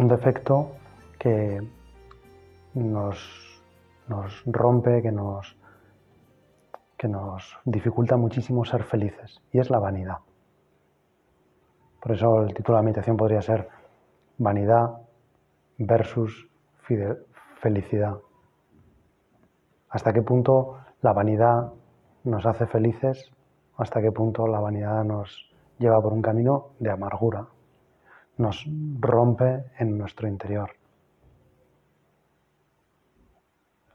un defecto que nos, nos rompe, que nos, que nos dificulta muchísimo ser felices, y es la vanidad. Por eso el título de la meditación podría ser vanidad versus felicidad. ¿Hasta qué punto la vanidad nos hace felices? ¿Hasta qué punto la vanidad nos lleva por un camino de amargura, nos rompe en nuestro interior.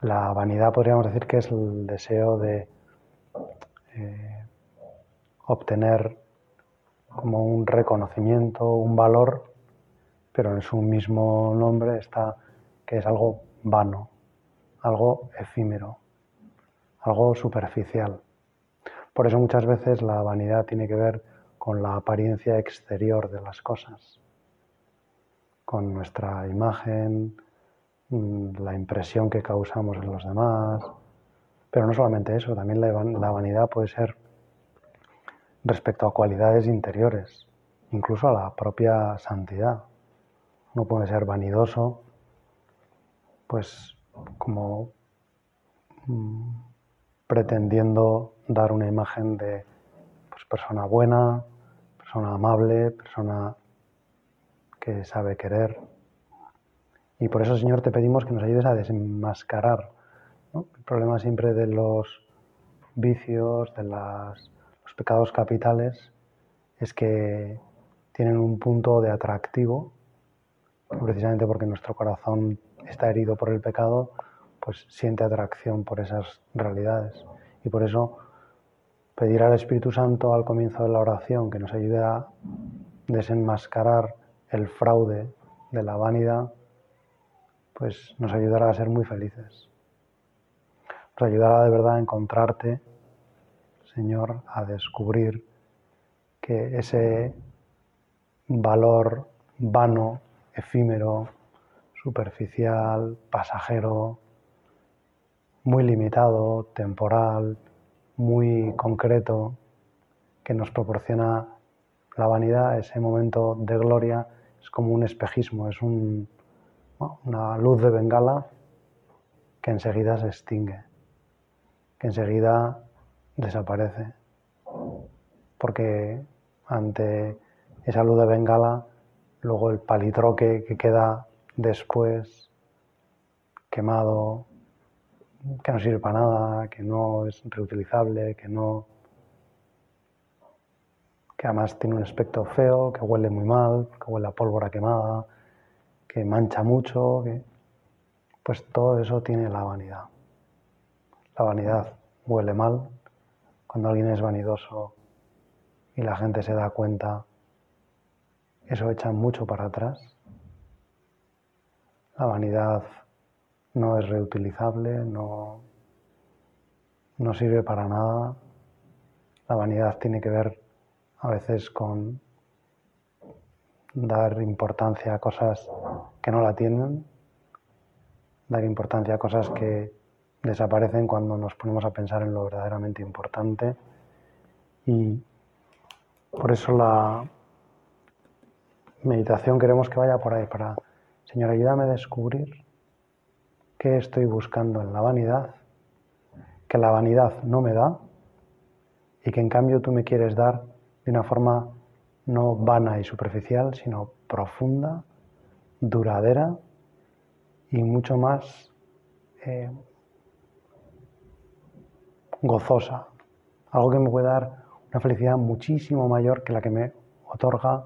La vanidad podríamos decir que es el deseo de eh, obtener como un reconocimiento, un valor, pero en su mismo nombre está que es algo vano, algo efímero, algo superficial. Por eso muchas veces la vanidad tiene que ver con la apariencia exterior de las cosas con nuestra imagen, mm, la impresión que causamos en los demás. Pero no solamente eso, también la vanidad puede ser respecto a cualidades interiores, incluso a la propia santidad. Uno puede ser vanidoso, pues como mm, pretendiendo dar una imagen de pues, persona buena, persona amable, persona que sabe querer. Y por eso, Señor, te pedimos que nos ayudes a desenmascarar el problema siempre de los vicios, de los pecados capitales, es que tienen un punto de atractivo, precisamente porque nuestro corazón está herido por el pecado, pues siente atracción por esas realidades. Y por eso pedir al Espíritu Santo al comienzo de la oración que nos ayude a desenmascarar el fraude de la vanidad, pues nos ayudará a ser muy felices. Nos ayudará de verdad a encontrarte, Señor, a descubrir que ese valor vano, efímero, superficial, pasajero, muy limitado, temporal, muy concreto, que nos proporciona la vanidad, ese momento de gloria, es como un espejismo, es una luz de bengala que enseguida se extingue, que enseguida desaparece, porque ante esa luz de bengala, luego el palitroque que queda después, quemado, que no sirve para nada, que no es reutilizable, que no que además tiene un aspecto feo, que huele muy mal, que huele a pólvora quemada, que mancha mucho, que... pues todo eso tiene la vanidad. La vanidad huele mal. Cuando alguien es vanidoso y la gente se da cuenta, eso echa mucho para atrás. La vanidad no es reutilizable, no, no sirve para nada. La vanidad tiene que ver a veces con dar importancia a cosas que no la tienen, dar importancia a cosas que desaparecen cuando nos ponemos a pensar en lo verdaderamente importante. Y por eso la meditación queremos que vaya por ahí para, Señor, ayúdame a descubrir qué estoy buscando en la vanidad, que la vanidad no me da y que en cambio tú me quieres dar de una forma no vana y superficial, sino profunda, duradera y mucho más eh, gozosa. Algo que me puede dar una felicidad muchísimo mayor que la que me otorga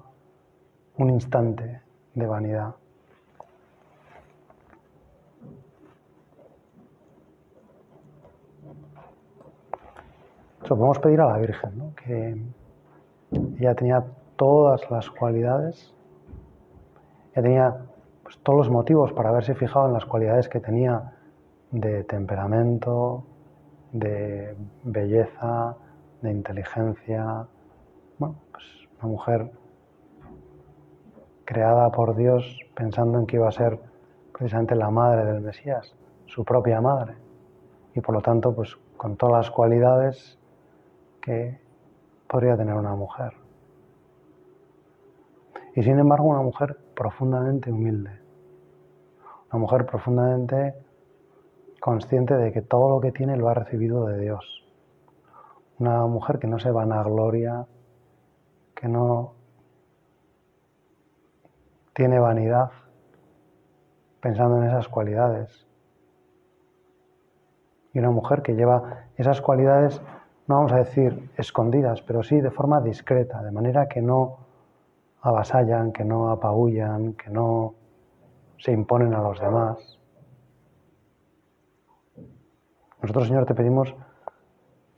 un instante de vanidad. Eso podemos pedir a la Virgen, ¿no? que ella tenía todas las cualidades, ella tenía pues, todos los motivos para haberse fijado en las cualidades que tenía de temperamento, de belleza, de inteligencia. Bueno, pues una mujer creada por Dios pensando en que iba a ser precisamente la madre del Mesías, su propia madre. Y por lo tanto, pues con todas las cualidades que podría tener una mujer. Y sin embargo, una mujer profundamente humilde. Una mujer profundamente consciente de que todo lo que tiene lo ha recibido de Dios. Una mujer que no se vanagloria, que no tiene vanidad pensando en esas cualidades. Y una mujer que lleva esas cualidades, no vamos a decir escondidas, pero sí de forma discreta, de manera que no avasallan, que no apabullan, que no se imponen a los demás. Nosotros, Señor, te pedimos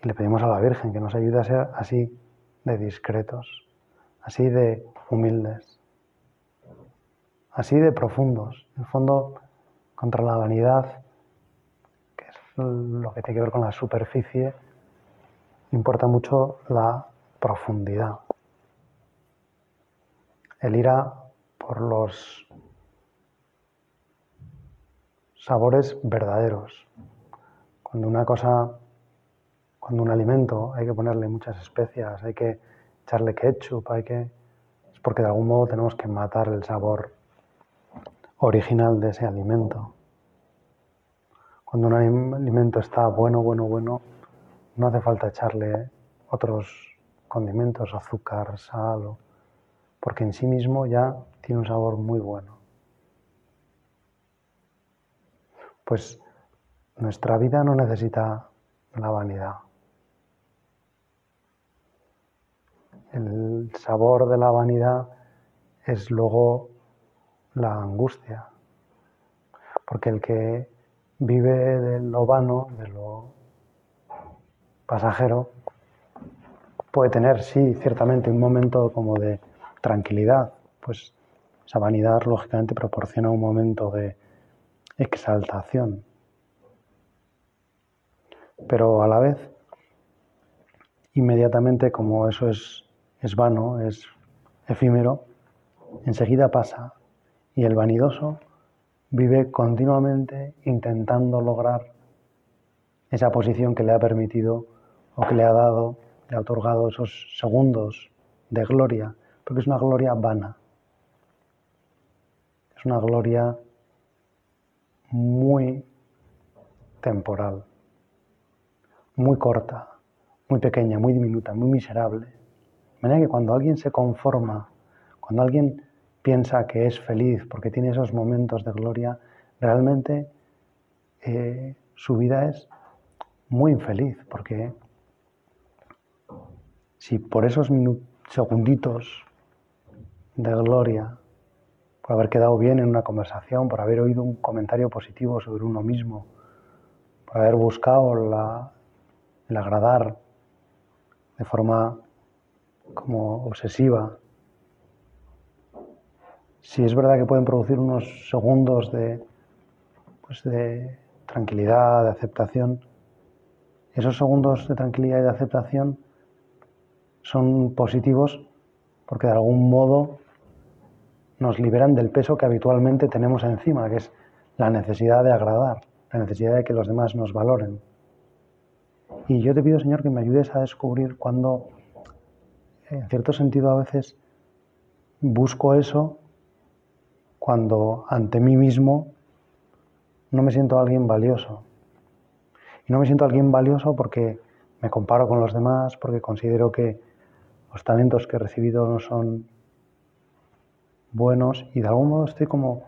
y le pedimos a la Virgen que nos ayude a ser así de discretos, así de humildes, así de profundos. En el fondo, contra la vanidad, que es lo que tiene que ver con la superficie, importa mucho la profundidad. El ir a por los sabores verdaderos, cuando una cosa, cuando un alimento hay que ponerle muchas especias, hay que echarle ketchup, hay que... es porque de algún modo tenemos que matar el sabor original de ese alimento. Cuando un alimento está bueno, bueno, bueno, no hace falta echarle otros condimentos, azúcar, sal, porque en sí mismo ya tiene un sabor muy bueno. Pues nuestra vida no necesita la vanidad. El sabor de la vanidad es luego la angustia, porque el que vive de lo vano, de lo pasajero, puede tener, sí, ciertamente un momento como de tranquilidad, pues esa vanidad lógicamente proporciona un momento de exaltación, pero a la vez, inmediatamente como eso es, es vano, es efímero, enseguida pasa y el vanidoso vive continuamente intentando lograr esa posición que le ha permitido o que le ha dado, le ha otorgado esos segundos de gloria, porque es una gloria vana. Es una gloria muy temporal muy corta, muy pequeña, muy diminuta, muy miserable. De manera que cuando alguien se conforma, cuando alguien piensa que es feliz porque tiene esos momentos de gloria, realmente eh, su vida es muy infeliz, porque si por esos segunditos de gloria, por haber quedado bien en una conversación, por haber oído un comentario positivo sobre uno mismo, por haber buscado el agradar de forma como obsesiva. Si es verdad que pueden producir unos segundos de, pues de tranquilidad, de aceptación, esos segundos de tranquilidad y de aceptación son positivos porque de algún modo nos liberan del peso que habitualmente tenemos encima, que es la necesidad de agradar, la necesidad de que los demás nos valoren. Y yo te pido, Señor, que me ayudes a descubrir cuando, en cierto sentido, a veces busco eso cuando ante mí mismo no me siento alguien valioso. Y no me siento alguien valioso porque me comparo con los demás, porque considero que los talentos que he recibido no son buenos y de algún modo estoy como,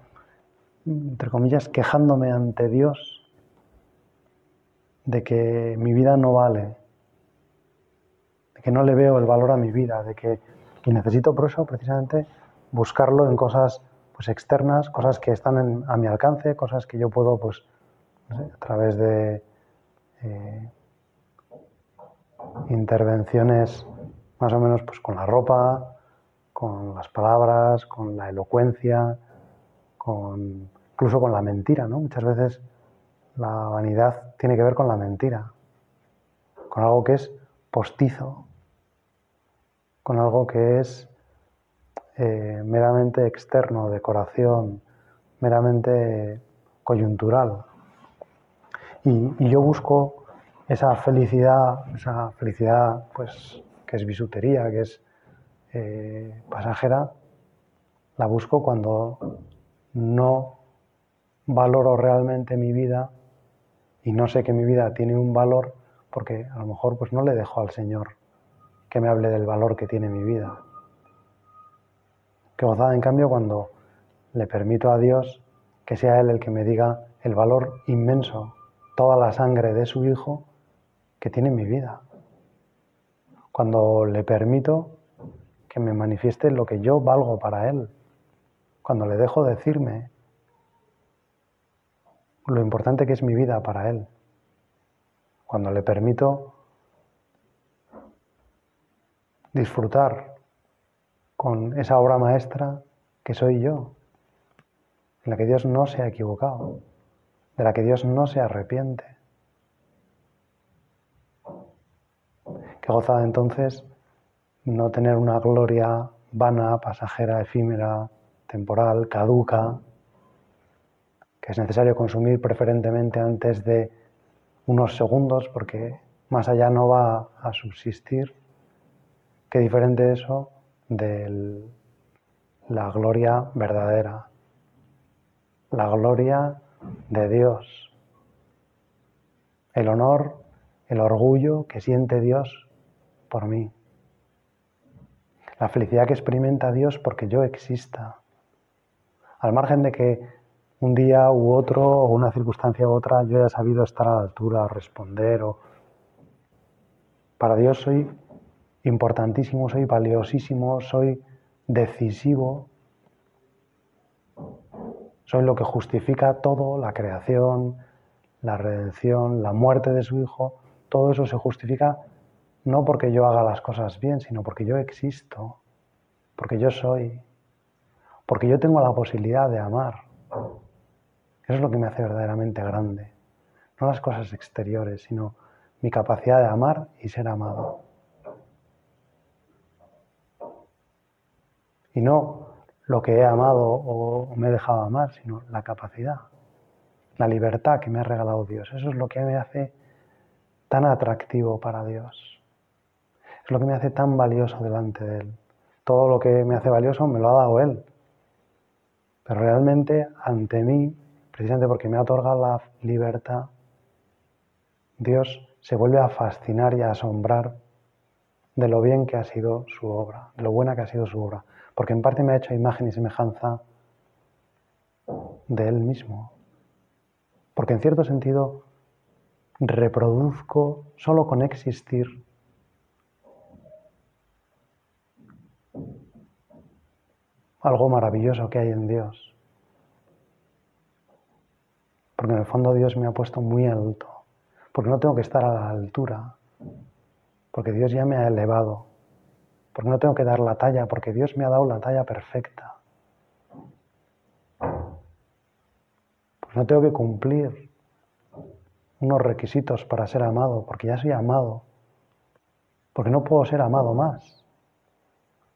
entre comillas, quejándome ante Dios de que mi vida no vale, de que no le veo el valor a mi vida, de que y necesito por eso precisamente buscarlo en cosas pues externas, cosas que están a mi alcance, cosas que yo puedo pues a través de eh, intervenciones más o menos pues con la ropa, con las palabras, con la elocuencia, con, incluso con la mentira, ¿no? Muchas veces la vanidad tiene que ver con la mentira, con algo que es postizo, con algo que es eh, meramente externo, decoración, meramente coyuntural. Y, yo busco esa felicidad, esa felicidad pues, que es bisutería, que es eh, pasajera, la busco cuando no valoro realmente mi vida y no sé que mi vida tiene un valor porque a lo mejor pues no le dejo al Señor que me hable del valor que tiene mi vida. Que gozada en cambio cuando le permito a Dios que sea Él el que me diga el valor inmenso, toda la sangre de su Hijo que tiene mi vida. Cuando le permito que me manifieste lo que yo valgo para Él. Cuando le dejo decirme lo importante que es mi vida para Él. Cuando le permito disfrutar con esa obra maestra que soy yo, en la que Dios no se ha equivocado, de la que Dios no se arrepiente. Que gozada entonces no tener una gloria vana, pasajera, efímera, temporal, caduca, que es necesario consumir preferentemente antes de unos segundos porque más allá no va a subsistir. Qué diferente eso de la gloria verdadera, la gloria de Dios, el honor, el orgullo que siente Dios por mí, la felicidad que experimenta Dios porque yo exista, al margen de que un día u otro o una circunstancia u otra yo haya sabido estar a la altura, responder o para Dios soy importantísimo, soy valiosísimo, soy decisivo, soy lo que justifica todo, la creación, la redención, la muerte de su Hijo, todo eso se justifica no porque yo haga las cosas bien, sino porque yo existo, porque yo soy, porque yo tengo la posibilidad de amar. Eso es lo que me hace verdaderamente grande. No las cosas exteriores, sino mi capacidad de amar y ser amado. Y no lo que he amado o me he dejado amar, sino la capacidad, la libertad que me ha regalado Dios. Eso es lo que me hace tan atractivo para Dios. Es lo que me hace tan valioso delante de Él. Todo lo que me hace valioso me lo ha dado Él. Pero realmente ante mí, precisamente porque me ha otorgado la libertad, Dios se vuelve a fascinar y a asombrar de lo bien que ha sido su obra, de lo buena que ha sido su obra porque en parte me ha hecho imagen y semejanza de Él mismo. Porque en cierto sentido reproduzco solo con existir algo maravilloso que hay en Dios. Porque en el fondo Dios me ha puesto muy alto. Porque no tengo que estar a la altura. Porque Dios ya me ha elevado porque no tengo que dar la talla, porque Dios me ha dado la talla perfecta. Pues no tengo que cumplir unos requisitos para ser amado, porque ya soy amado, porque no puedo ser amado más,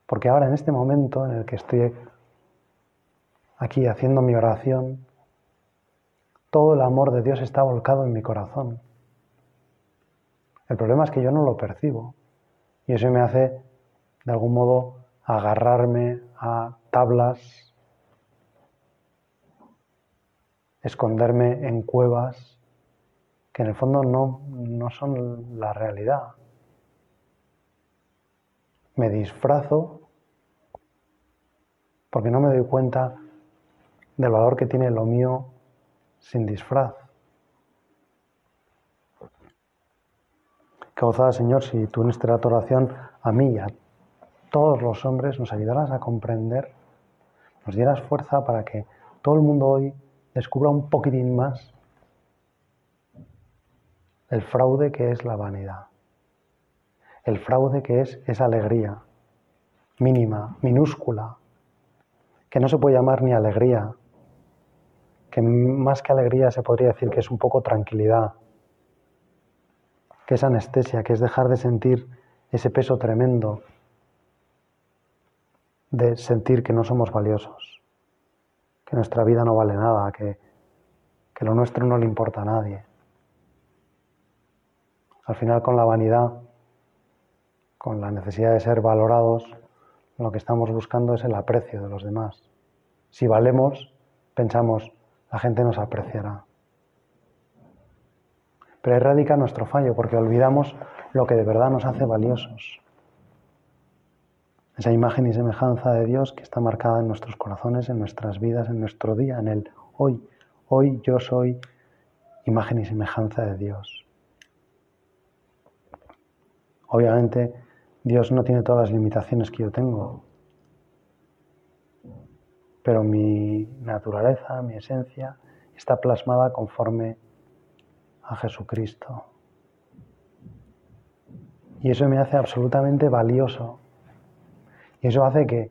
porque ahora en este momento en el que estoy aquí haciendo mi oración, todo el amor de Dios está volcado en mi corazón. El problema es que yo no lo percibo y eso me hace de algún modo agarrarme a tablas, esconderme en cuevas que en el fondo no, no son la realidad. Me disfrazo porque no me doy cuenta del valor que tiene lo mío sin disfraz. Gozada, Señor, si tú en esta oración a mí y a todos los hombres nos ayudarás a comprender, nos dieras fuerza para que todo el mundo hoy descubra un poquitín más el fraude que es la vanidad, el fraude que es esa alegría mínima, minúscula, que no se puede llamar ni alegría, que más que alegría se podría decir que es un poco tranquilidad, que es anestesia, que es dejar de sentir ese peso tremendo de sentir que no somos valiosos, que nuestra vida no vale nada, que, que lo nuestro no le importa a nadie. Al final con la vanidad, con la necesidad de ser valorados, lo que estamos buscando es el aprecio de los demás. Si valemos, pensamos, la gente nos apreciará. Pero ahí radica nuestro fallo, porque olvidamos lo que de verdad nos hace valiosos. Esa imagen y semejanza de Dios que está marcada en nuestros corazones, en nuestras vidas, en nuestro día, en el hoy. Hoy yo soy imagen y semejanza de Dios. Obviamente, Dios no tiene todas las limitaciones que yo tengo, pero mi naturaleza, mi esencia, está plasmada conforme a Jesucristo. Y eso me hace absolutamente valioso. Y eso hace que,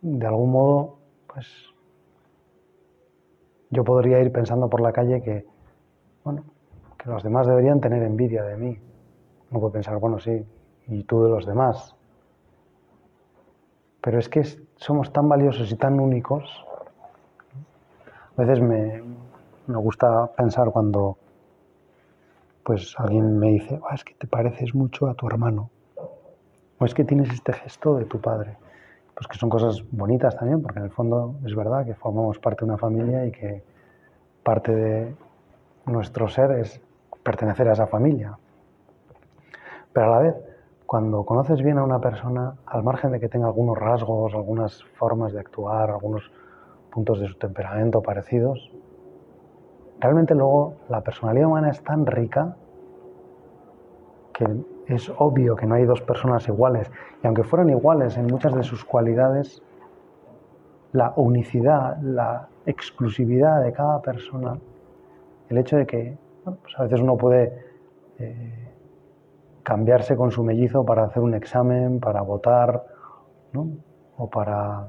de algún modo, pues yo podría ir pensando por la calle que, bueno, que los demás deberían tener envidia de mí. No puedo pensar, bueno, sí, y tú de los demás. Pero es que somos tan valiosos y tan únicos. A veces me, me gusta pensar cuando pues alguien me dice, es que te pareces mucho a tu hermano, o es que tienes este gesto de tu padre. Pues que son cosas bonitas también, porque en el fondo es verdad que formamos parte de una familia y que parte de nuestro ser es pertenecer a esa familia. Pero a la vez, cuando conoces bien a una persona, al margen de que tenga algunos rasgos, algunas formas de actuar, algunos puntos de su temperamento parecidos, realmente luego la personalidad humana es tan rica que es obvio que no hay dos personas iguales. Y aunque fueran iguales en muchas de sus cualidades, la unicidad, la exclusividad de cada persona, el hecho de que pues a veces uno puede eh, cambiarse con su mellizo para hacer un examen, para votar, o para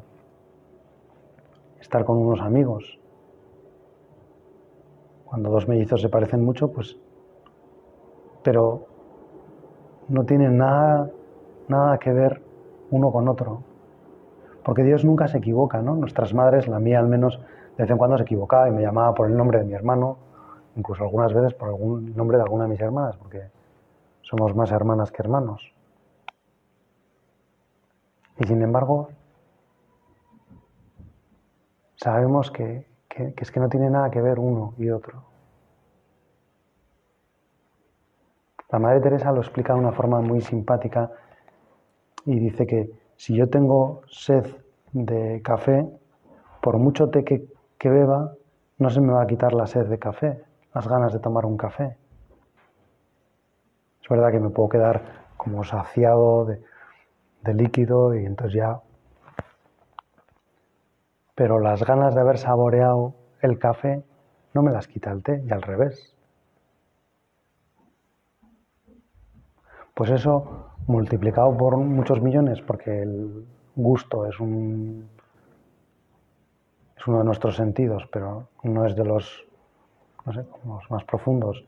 estar con unos amigos cuando dos mellizos se parecen mucho, pues, pero no tienen nada, nada que ver uno con otro. Porque Dios nunca se equivoca, ¿no? Nuestras madres, la mía al menos, de vez en cuando se equivocaba y me llamaba por el nombre de mi hermano, incluso algunas veces por algún nombre de alguna de mis hermanas, porque somos más hermanas que hermanos. Y sin embargo, sabemos que que, es que no tiene nada que ver uno y otro. La Madre Teresa lo explica de una forma muy simpática y dice que si yo tengo sed de café, por mucho té que, que beba, no se me va a quitar la sed de café, las ganas de tomar un café. Es verdad que me puedo quedar como saciado de, líquido y entonces ya pero las ganas de haber saboreado el café no me las quita el té y al revés. Pues eso multiplicado por muchos millones, porque el gusto es un es uno de nuestros sentidos, pero no es de los más profundos.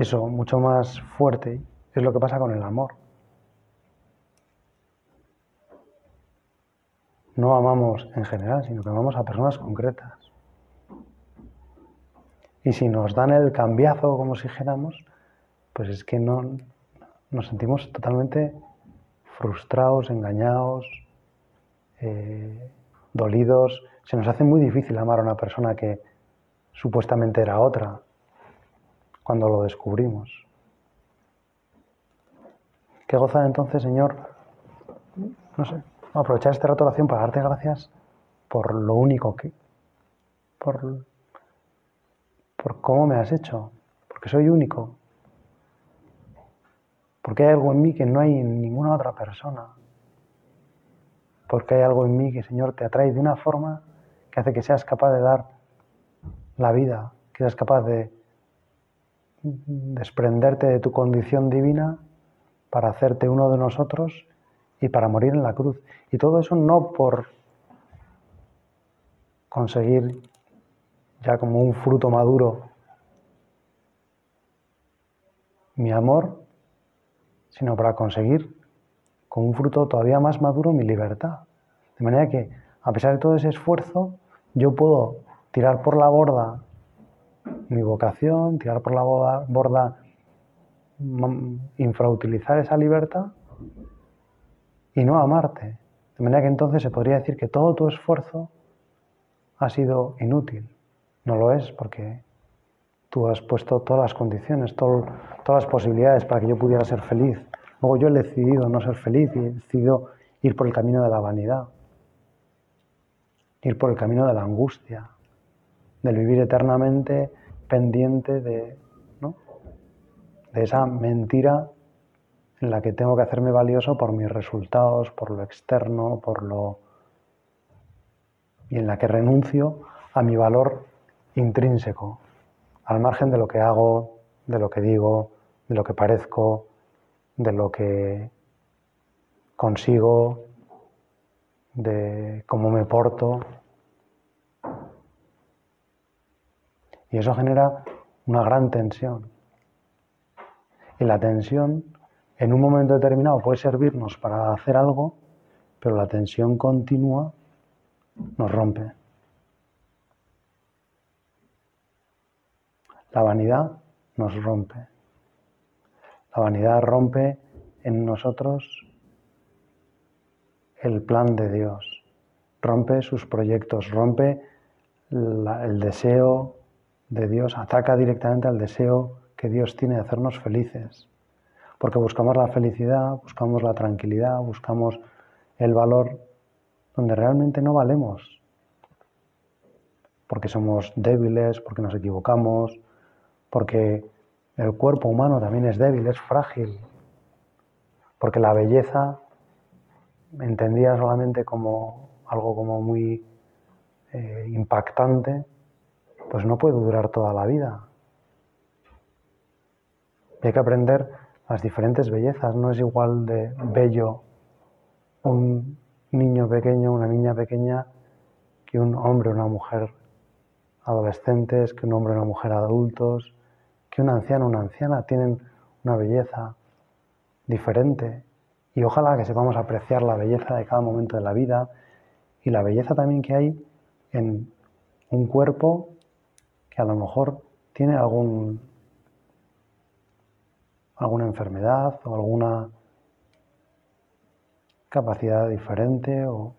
Eso, mucho más fuerte, es lo que pasa con el amor. no amamos en general, sino que amamos a personas concretas. Y si nos dan el cambiazo, como si dijéramos, pues es que no, nos sentimos totalmente frustrados, engañados, eh, dolidos. Se nos hace muy difícil amar a una persona que supuestamente era otra cuando lo descubrimos. Qué goza entonces, Señor, no sé, aprovechar este rato oración para darte gracias por lo único que, por, por cómo me has hecho, porque soy único, porque hay algo en mí que no hay en ninguna otra persona, porque hay algo en mí que, Señor, te atrae de una forma que hace que seas capaz de dar la vida, que seas capaz de desprenderte de tu condición divina para hacerte uno de nosotros y para morir en la cruz. Y todo eso no por conseguir ya como un fruto maduro mi amor, sino para conseguir con un fruto todavía más maduro mi libertad. De manera que, a pesar de todo ese esfuerzo, yo puedo tirar por la borda mi vocación, tirar por la borda, mm, infrautilizar esa libertad y no amarte. De manera que entonces se podría decir que todo tu esfuerzo ha sido inútil. No lo es porque tú has puesto todas las condiciones, todas las posibilidades para que yo pudiera ser feliz. Luego yo he decidido no ser feliz y he decidido ir por el camino de la vanidad, ir por el camino de la angustia, del vivir eternamente pendiente de, de esa mentira en la que tengo que hacerme valioso por mis resultados, por lo externo, por lo y en la que renuncio a mi valor intrínseco, al margen de lo que hago, de lo que digo, de lo que parezco, de lo que consigo, de cómo me porto. Y eso genera una gran tensión. Y la tensión en un momento determinado puede servirnos para hacer algo, pero la tensión continua nos rompe. La vanidad nos rompe. La vanidad rompe en nosotros el plan de Dios, rompe sus proyectos, rompe el deseo de Dios, ataca directamente al deseo que Dios tiene de hacernos felices. Porque buscamos la felicidad, buscamos la tranquilidad, buscamos el valor donde realmente no valemos. Porque somos débiles, porque nos equivocamos, porque el cuerpo humano también es débil, es frágil, porque la belleza, entendida solamente como algo como muy eh, impactante, pues no puede durar toda la vida. hay que aprender las diferentes bellezas, no es igual de bello un niño pequeño, una niña pequeña, que un hombre o una mujer adolescentes, que un hombre o una mujer adultos, que un anciano o una anciana tienen una belleza diferente. Y ojalá que sepamos apreciar la belleza de cada momento de la vida y la belleza también que hay en un cuerpo a lo mejor tiene algún, alguna enfermedad o alguna capacidad diferente o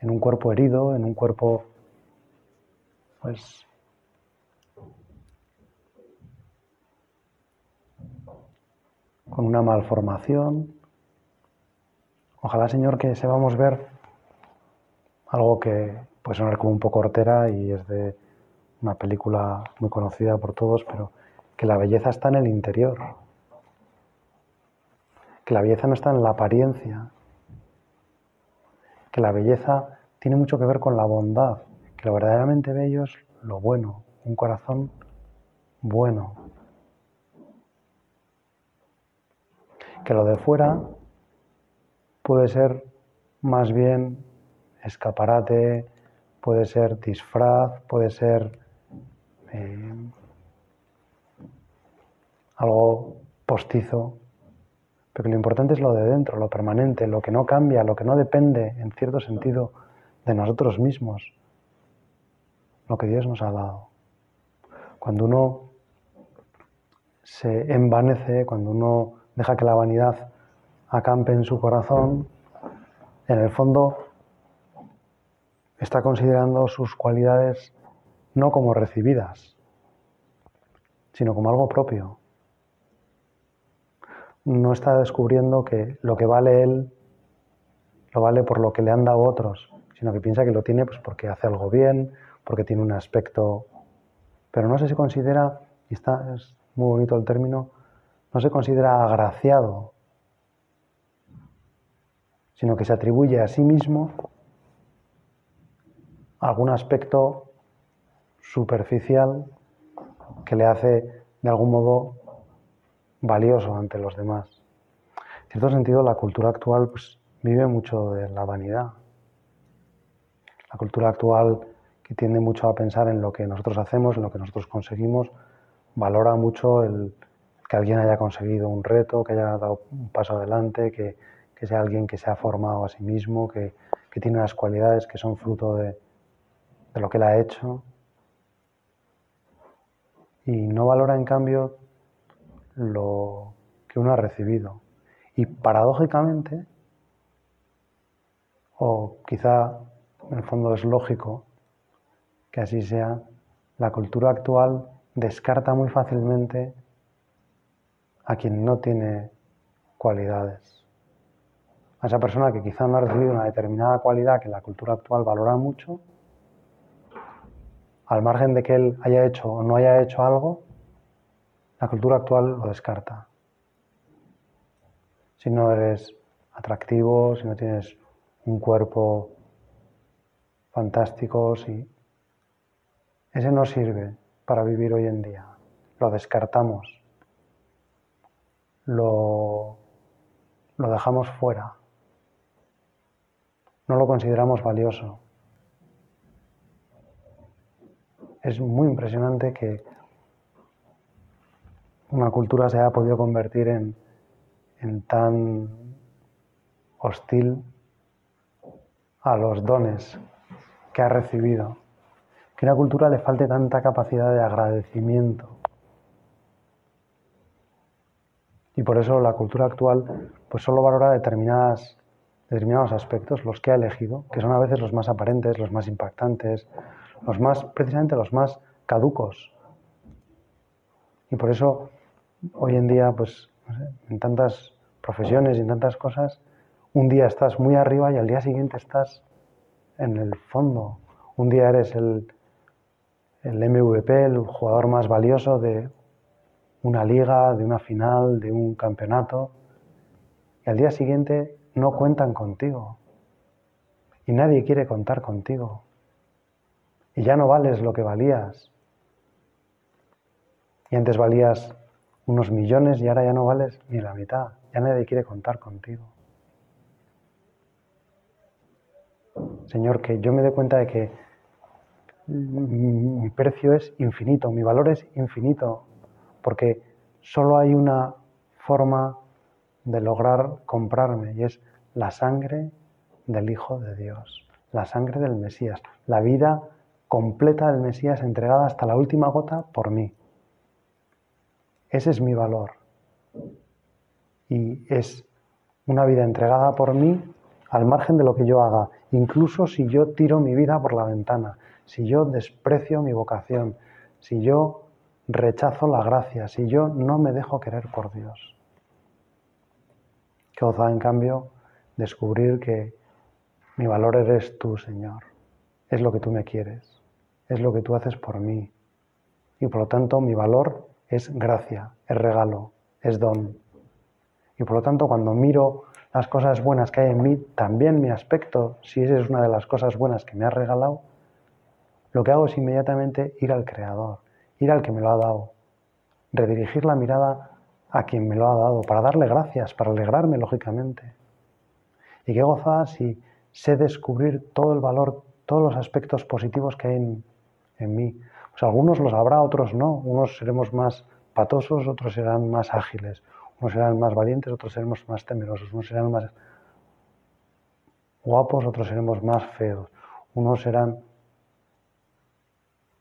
en un cuerpo herido, en un cuerpo pues con una malformación. Ojalá, Señor, que sepamos ver algo que puede sonar como un poco hortera y es de una película muy conocida por todos, pero que la belleza está en el interior, que la belleza no está en la apariencia, que la belleza tiene mucho que ver con la bondad, que lo verdaderamente bello es lo bueno, un corazón bueno, que lo de fuera puede ser más bien escaparate, puede ser disfraz, puede ser eh, algo postizo, pero lo importante es lo de dentro, lo permanente, lo que no cambia, lo que no depende, en cierto sentido, de nosotros mismos, lo que Dios nos ha dado. Cuando uno se envanece, cuando uno deja que la vanidad acampe en su corazón, en el fondo está considerando sus cualidades no como recibidas, sino como algo propio. No está descubriendo que lo que vale él lo vale por lo que le han dado otros, sino que piensa que lo tiene pues porque hace algo bien, porque tiene un aspecto, pero no se considera, y está, es muy bonito el término, no se considera agraciado, sino que se atribuye a sí mismo algún aspecto superficial que le hace de algún modo valioso ante los demás. En cierto sentido, la cultura actual pues, vive mucho de la vanidad. La cultura actual, que tiende mucho a pensar en lo que nosotros hacemos, en lo que nosotros conseguimos, valora mucho que alguien haya conseguido un reto, que haya dado un paso adelante, que, sea alguien que se ha formado a sí mismo, que, tiene unas cualidades que son fruto de, de lo que él ha hecho. Y no valora, en cambio, lo que uno ha recibido. Y paradójicamente, o quizá en el fondo es lógico que así sea, la cultura actual descarta muy fácilmente a quien no tiene cualidades. A esa persona que quizá no ha recibido una determinada cualidad que la cultura actual valora mucho, al margen de que él haya hecho o no haya hecho algo, la cultura actual lo descarta. Si no eres atractivo, si no tienes un cuerpo fantástico, si ese no sirve para vivir hoy en día. Lo descartamos. Lo, lo dejamos fuera. No lo consideramos valioso. Es muy impresionante que una cultura se haya podido convertir en, en tan hostil a los dones que ha recibido que a una cultura le falte tanta capacidad de agradecimiento. Y por eso la cultura actual pues solo valora determinadas, determinados aspectos, los que ha elegido, que son a veces los más aparentes, los más impactantes, los más, precisamente los más caducos. Y por eso hoy en día, pues, en tantas profesiones y en tantas cosas, un día estás muy arriba y al día siguiente estás en el fondo. Un día eres el el MVP, el jugador más valioso de una liga, de una final, de un campeonato, y al día siguiente no cuentan contigo. Y nadie quiere contar contigo. Y ya no vales lo que valías. Y antes valías unos millones y ahora ya no vales ni la mitad. Ya nadie quiere contar contigo. Señor, que yo me dé cuenta de que mi precio es infinito, mi valor es infinito, porque solo hay una forma de lograr comprarme y es la sangre del Hijo de Dios, la sangre del Mesías, la vida completa del Mesías entregada hasta la última gota por mí. Ese es mi valor. Y es una vida entregada por mí al margen de lo que yo haga, incluso si yo tiro mi vida por la ventana, si yo desprecio mi vocación, si yo rechazo la gracia, si yo no me dejo querer por Dios. Que oza, en cambio, descubrir que mi valor eres tú, Señor. Es lo que tú me quieres, es lo que tú haces por mí. Y por lo tanto, mi valor es gracia, es regalo, es don. Y por lo tanto, cuando miro las cosas buenas que hay en mí, también mi aspecto, si esa es una de las cosas buenas que me has regalado, lo que hago es inmediatamente ir al Creador, ir al que me lo ha dado, redirigir la mirada a quien me lo ha dado, para darle gracias, para alegrarme, lógicamente. Y qué gozada si sé descubrir todo el valor, todos los aspectos positivos que hay en, en mí. Pues algunos los habrá, otros no. Unos seremos más patosos, otros serán más ágiles. Unos serán más valientes, otros seremos más temerosos. Unos serán más guapos, otros seremos más feos. Unos serán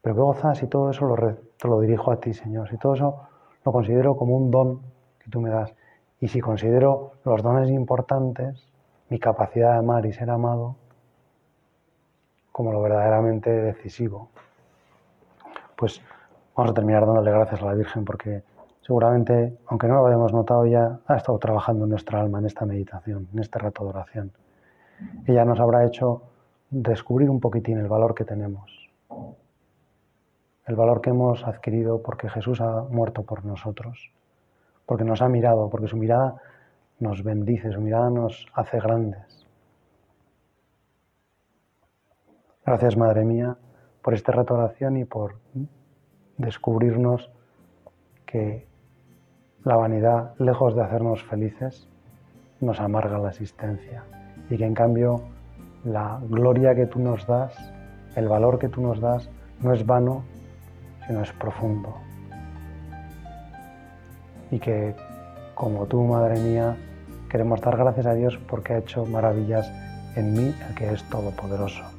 pero qué gozas si todo eso lo, te lo dirijo a ti, Señor, si todo eso lo considero como un don que tú me das. Y si considero los dones importantes, mi capacidad de amar y ser amado, como lo verdaderamente decisivo, pues vamos a terminar dándole gracias a la Virgen porque seguramente, aunque no lo hayamos notado ya, ha estado trabajando nuestra alma en esta meditación, en este rato de oración. Ella nos habrá hecho descubrir un poquitín el valor que tenemos el valor que hemos adquirido porque Jesús ha muerto por nosotros, porque nos ha mirado, porque su mirada nos bendice, su mirada nos hace grandes. Gracias, Madre mía, por este rato de oración y por descubrirnos que la vanidad, lejos de hacernos felices, nos amarga la existencia y que en cambio la gloria que tú nos das, el valor que tú nos das, no es vano, sino es profundo. Y que, como tú, Madre mía, queremos dar gracias a Dios porque ha hecho maravillas en mí, el que es todopoderoso.